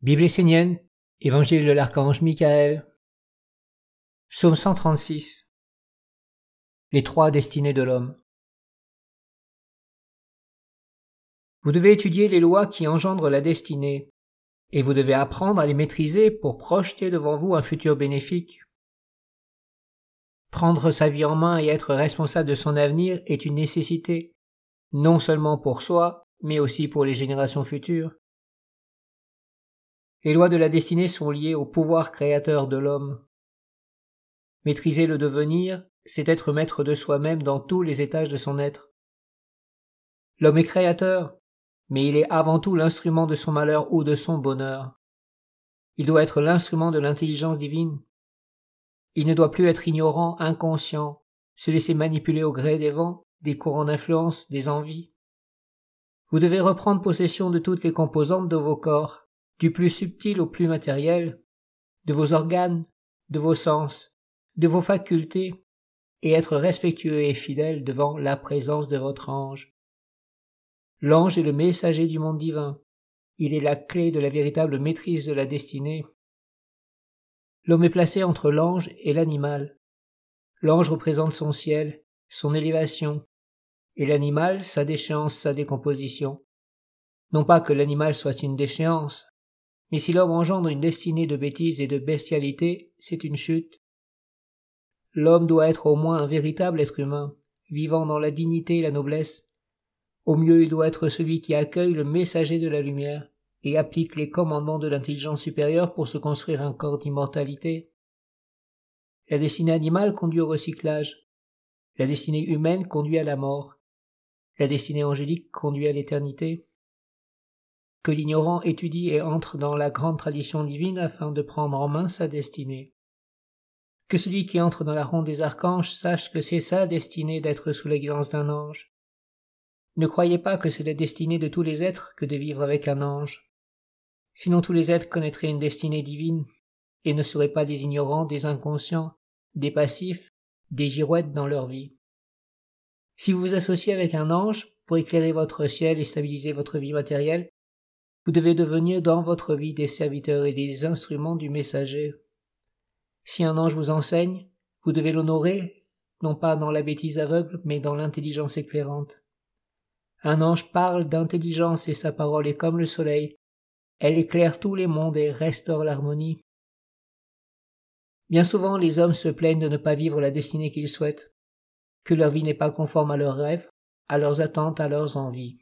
Bible essénienne, Évangile de l'archange Michael, Psaume 136 Les trois destinées de l'homme. Vous devez étudier les lois qui engendrent la destinée, et vous devez apprendre à les maîtriser pour projeter devant vous un futur bénéfique. Prendre sa vie en main et être responsable de son avenir est une nécessité, non seulement pour soi, mais aussi pour les générations futures. Les lois de la destinée sont liées au pouvoir créateur de l'homme. Maîtriser le devenir, c'est être maître de soi-même dans tous les étages de son être. L'homme est créateur, mais il est avant tout l'instrument de son malheur ou de son bonheur. Il doit être l'instrument de l'intelligence divine. Il ne doit plus être ignorant, inconscient, se laisser manipuler au gré des vents, des courants d'influence, des envies. Vous devez reprendre possession de toutes les composantes de vos corps, du plus subtil au plus matériel, de vos organes, de vos sens, de vos facultés, et être respectueux et fidèle devant la présence de votre ange. L'ange est le messager du monde divin. Il est la clé de la véritable maîtrise de la destinée. L'homme est placé entre l'ange et l'animal. L'ange représente son ciel, son élévation, et l'animal sa déchéance, sa décomposition. Non pas que l'animal soit une déchéance, mais si l'homme engendre une destinée de bêtise et de bestialité, c'est une chute. L'homme doit être au moins un véritable être humain, vivant dans la dignité et la noblesse. Au mieux il doit être celui qui accueille le messager de la lumière et applique les commandements de l'intelligence supérieure pour se construire un corps d'immortalité. La destinée animale conduit au recyclage. La destinée humaine conduit à la mort. La destinée angélique conduit à l'éternité que l'ignorant étudie et entre dans la grande tradition divine afin de prendre en main sa destinée. Que celui qui entre dans la ronde des archanges sache que c'est sa destinée d'être sous la guidance d'un ange. Ne croyez pas que c'est la destinée de tous les êtres que de vivre avec un ange. Sinon tous les êtres connaîtraient une destinée divine, et ne seraient pas des ignorants, des inconscients, des passifs, des girouettes dans leur vie. Si vous vous associez avec un ange pour éclairer votre ciel et stabiliser votre vie matérielle, vous devez devenir dans votre vie des serviteurs et des instruments du messager. Si un ange vous enseigne, vous devez l'honorer, non pas dans la bêtise aveugle, mais dans l'intelligence éclairante. Un ange parle d'intelligence et sa parole est comme le soleil. Elle éclaire tous les mondes et restaure l'harmonie. Bien souvent les hommes se plaignent de ne pas vivre la destinée qu'ils souhaitent, que leur vie n'est pas conforme à leurs rêves, à leurs attentes, à leurs envies.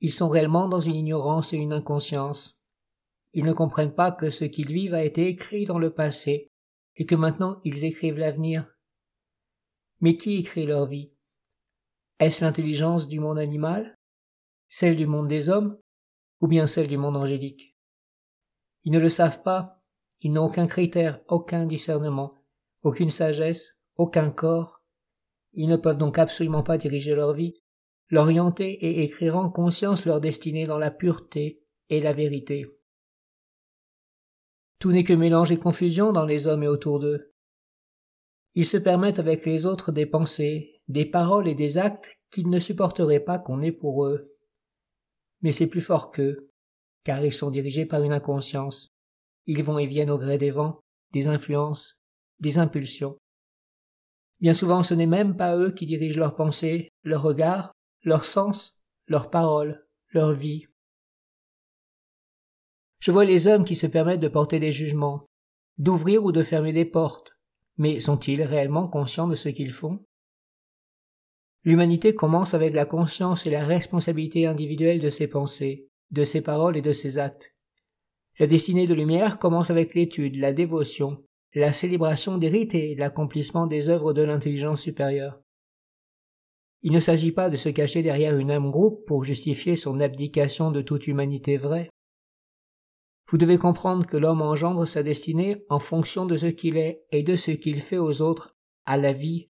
Ils sont réellement dans une ignorance et une inconscience. Ils ne comprennent pas que ce qu'ils vivent a été écrit dans le passé, et que maintenant ils écrivent l'avenir. Mais qui écrit leur vie? Est-ce l'intelligence du monde animal Celle du monde des hommes Ou bien celle du monde angélique? Ils ne le savent pas, ils n'ont aucun critère, aucun discernement, aucune sagesse, aucun corps. Ils ne peuvent donc absolument pas diriger leur vie, l'orienter et écrire en conscience leur destinée dans la pureté et la vérité. Tout n'est que mélange et confusion dans les hommes et autour d'eux. Ils se permettent avec les autres des pensées, des paroles et des actes qu'ils ne supporteraient pas qu'on ait pour eux. Mais c'est plus fort qu'eux, car ils sont dirigés par une inconscience. Ils vont et viennent au gré des vents, des influences, des impulsions. Bien souvent ce n'est même pas eux qui dirigent leurs pensées, leurs regards, leur sens, leurs paroles, leur vie. Je vois les hommes qui se permettent de porter des jugements, d'ouvrir ou de fermer des portes, mais sont-ils réellement conscients de ce qu'ils font? L'humanité commence avec la conscience et la responsabilité individuelle de ses pensées, de ses paroles et de ses actes. La destinée de lumière commence avec l'étude, la dévotion, la célébration des rites et l'accomplissement des œuvres de l'intelligence supérieure. Il ne s'agit pas de se cacher derrière une âme groupe pour justifier son abdication de toute humanité vraie. Vous devez comprendre que l'homme engendre sa destinée en fonction de ce qu'il est et de ce qu'il fait aux autres, à la vie.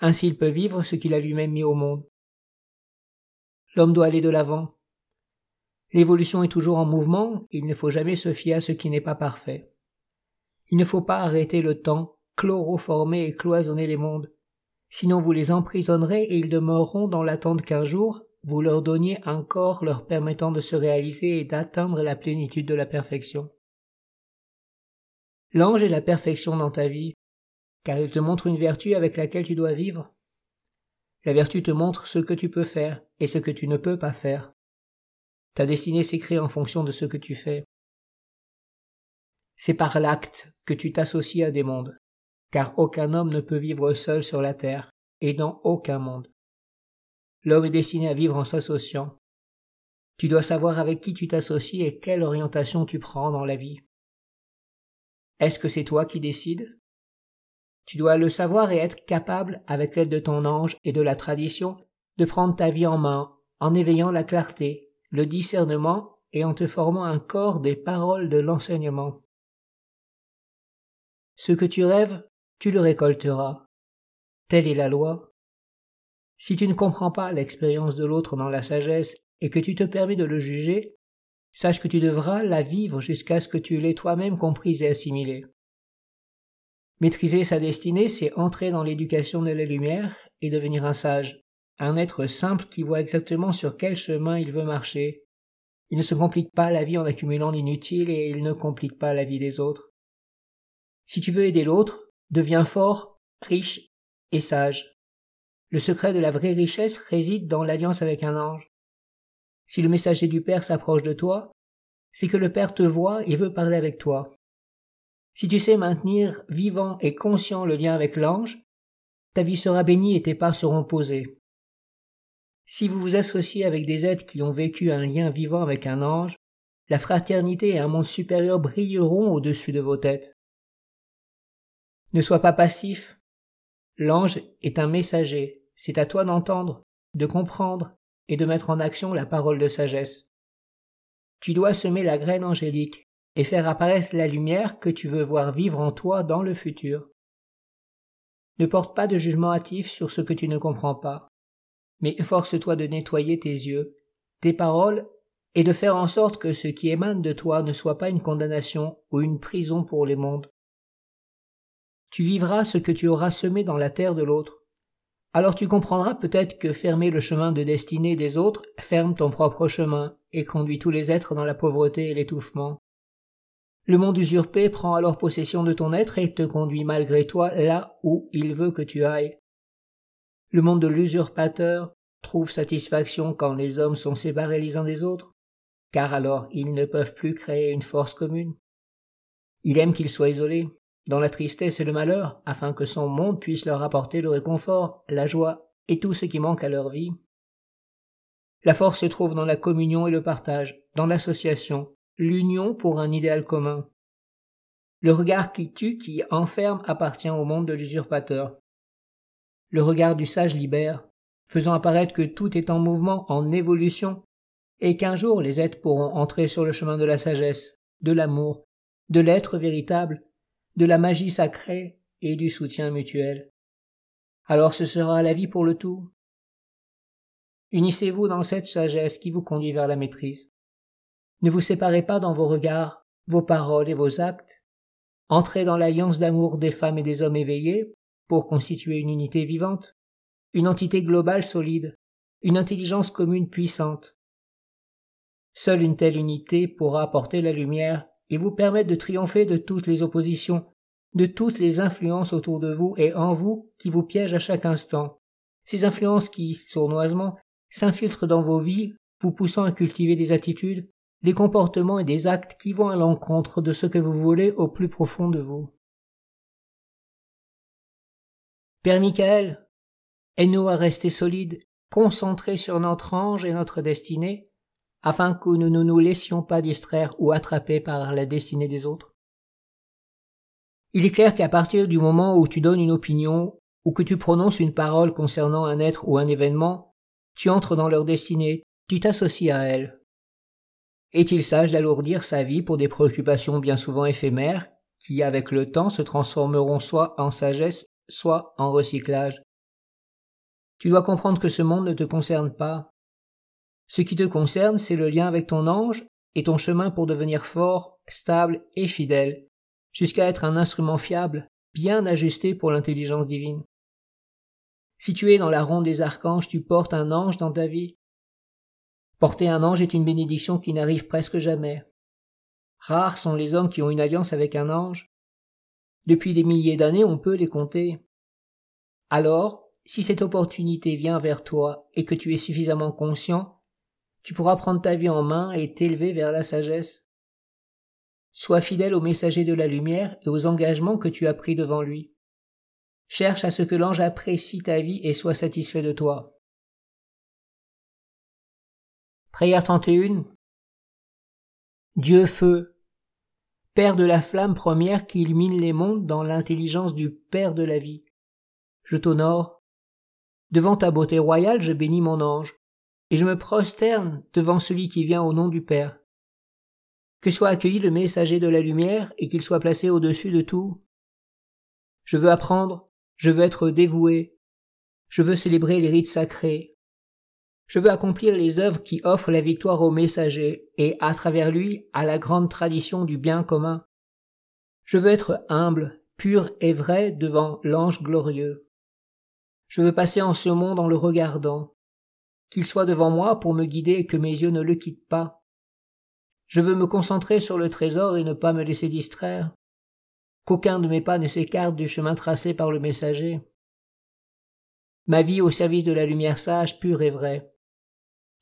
Ainsi il peut vivre ce qu'il a lui-même mis au monde. L'homme doit aller de l'avant. L'évolution est toujours en mouvement, il ne faut jamais se fier à ce qui n'est pas parfait. Il ne faut pas arrêter le temps, chloroformer et cloisonner les mondes, sinon vous les emprisonnerez et ils demeureront dans l'attente qu'un jour, vous leur donniez un corps leur permettant de se réaliser et d'atteindre la plénitude de la perfection. L'ange est la perfection dans ta vie, car il te montre une vertu avec laquelle tu dois vivre. La vertu te montre ce que tu peux faire et ce que tu ne peux pas faire. Ta destinée s'écrit en fonction de ce que tu fais. C'est par l'acte que tu t'associes à des mondes, car aucun homme ne peut vivre seul sur la terre et dans aucun monde. L'homme est destiné à vivre en s'associant. Tu dois savoir avec qui tu t'associes et quelle orientation tu prends dans la vie. Est-ce que c'est toi qui décides? Tu dois le savoir et être capable, avec l'aide de ton ange et de la tradition, de prendre ta vie en main, en éveillant la clarté, le discernement et en te formant un corps des paroles de l'enseignement. Ce que tu rêves, tu le récolteras. Telle est la loi. Si tu ne comprends pas l'expérience de l'autre dans la sagesse et que tu te permets de le juger, sache que tu devras la vivre jusqu'à ce que tu l'aies toi-même comprise et assimilée. Maîtriser sa destinée, c'est entrer dans l'éducation de la lumière et devenir un sage, un être simple qui voit exactement sur quel chemin il veut marcher. Il ne se complique pas la vie en accumulant l'inutile et il ne complique pas la vie des autres. Si tu veux aider l'autre, deviens fort, riche et sage. Le secret de la vraie richesse réside dans l'alliance avec un ange. Si le messager du Père s'approche de toi, c'est que le Père te voit et veut parler avec toi. Si tu sais maintenir vivant et conscient le lien avec l'ange, ta vie sera bénie et tes pas seront posés. Si vous vous associez avec des êtres qui ont vécu un lien vivant avec un ange, la fraternité et un monde supérieur brilleront au-dessus de vos têtes. Ne sois pas passif. L'ange est un messager, c'est à toi d'entendre, de comprendre et de mettre en action la parole de sagesse. Tu dois semer la graine angélique et faire apparaître la lumière que tu veux voir vivre en toi dans le futur. Ne porte pas de jugement hâtif sur ce que tu ne comprends pas, mais efforce-toi de nettoyer tes yeux, tes paroles, et de faire en sorte que ce qui émane de toi ne soit pas une condamnation ou une prison pour les mondes. Tu vivras ce que tu auras semé dans la terre de l'autre, alors tu comprendras peut-être que fermer le chemin de destinée des autres ferme ton propre chemin et conduit tous les êtres dans la pauvreté et l'étouffement. Le monde usurpé prend alors possession de ton être et te conduit malgré toi là où il veut que tu ailles. Le monde de l'usurpateur trouve satisfaction quand les hommes sont séparés les uns des autres, car alors ils ne peuvent plus créer une force commune. Il aime qu'ils soient isolés, dans la tristesse et le malheur, afin que son monde puisse leur apporter le réconfort, la joie et tout ce qui manque à leur vie. La force se trouve dans la communion et le partage, dans l'association, l'union pour un idéal commun. Le regard qui tue, qui enferme, appartient au monde de l'usurpateur. Le regard du sage libère, faisant apparaître que tout est en mouvement, en évolution, et qu'un jour les êtres pourront entrer sur le chemin de la sagesse, de l'amour, de l'être véritable, de la magie sacrée et du soutien mutuel. Alors ce sera la vie pour le tout. Unissez-vous dans cette sagesse qui vous conduit vers la maîtrise. Ne vous séparez pas dans vos regards, vos paroles et vos actes. Entrez dans l'alliance d'amour des femmes et des hommes éveillés pour constituer une unité vivante, une entité globale solide, une intelligence commune puissante. Seule une telle unité pourra apporter la lumière et vous permettre de triompher de toutes les oppositions, de toutes les influences autour de vous et en vous qui vous piègent à chaque instant. Ces influences qui, sournoisement, s'infiltrent dans vos vies, vous poussant à cultiver des attitudes, des comportements et des actes qui vont à l'encontre de ce que vous voulez au plus profond de vous. Père Michael, aide-nous à rester solides, concentrés sur notre ange et notre destinée, afin que nous ne nous laissions pas distraire ou attraper par la destinée des autres. Il est clair qu'à partir du moment où tu donnes une opinion ou que tu prononces une parole concernant un être ou un événement, tu entres dans leur destinée, tu t'associes à elle. Est-il sage d'alourdir sa vie pour des préoccupations bien souvent éphémères, qui avec le temps se transformeront soit en sagesse, soit en recyclage? Tu dois comprendre que ce monde ne te concerne pas, ce qui te concerne, c'est le lien avec ton ange et ton chemin pour devenir fort, stable et fidèle, jusqu'à être un instrument fiable, bien ajusté pour l'intelligence divine. Si tu es dans la ronde des archanges, tu portes un ange dans ta vie. Porter un ange est une bénédiction qui n'arrive presque jamais. Rares sont les hommes qui ont une alliance avec un ange. Depuis des milliers d'années, on peut les compter. Alors, si cette opportunité vient vers toi et que tu es suffisamment conscient, tu pourras prendre ta vie en main et t'élever vers la sagesse. Sois fidèle au messager de la lumière et aux engagements que tu as pris devant lui. Cherche à ce que l'ange apprécie ta vie et soit satisfait de toi. Prière 31 Dieu feu, Père de la flamme première qui illumine les mondes dans l'intelligence du Père de la vie. Je t'honore. Devant ta beauté royale, je bénis mon ange et je me prosterne devant celui qui vient au nom du Père. Que soit accueilli le messager de la lumière et qu'il soit placé au-dessus de tout. Je veux apprendre, je veux être dévoué, je veux célébrer les rites sacrés. Je veux accomplir les œuvres qui offrent la victoire au messager et, à travers lui, à la grande tradition du bien commun. Je veux être humble, pur et vrai devant l'ange glorieux. Je veux passer en ce monde en le regardant, qu'il soit devant moi pour me guider et que mes yeux ne le quittent pas. Je veux me concentrer sur le trésor et ne pas me laisser distraire. Qu'aucun de mes pas ne s'écarte du chemin tracé par le messager. Ma vie au service de la lumière sage, pure et vraie.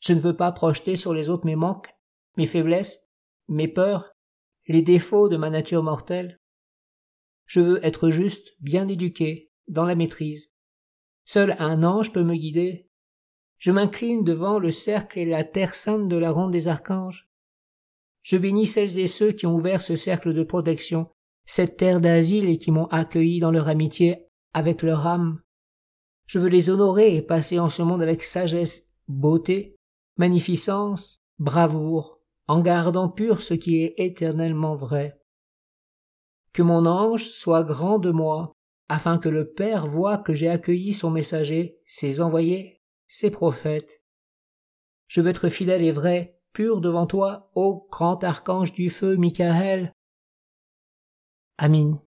Je ne veux pas projeter sur les autres mes manques, mes faiblesses, mes peurs, les défauts de ma nature mortelle. Je veux être juste, bien éduqué, dans la maîtrise. Seul un ange peut me guider, je m'incline devant le cercle et la terre sainte de la ronde des archanges. Je bénis celles et ceux qui ont ouvert ce cercle de protection, cette terre d'asile et qui m'ont accueilli dans leur amitié avec leur âme. Je veux les honorer et passer en ce monde avec sagesse, beauté, magnificence, bravoure, en gardant pur ce qui est éternellement vrai. Que mon ange soit grand de moi, afin que le Père voie que j'ai accueilli son messager, ses envoyés ses prophètes. Je veux être fidèle et vrai, pur devant toi, ô grand archange du feu Michael. Amin.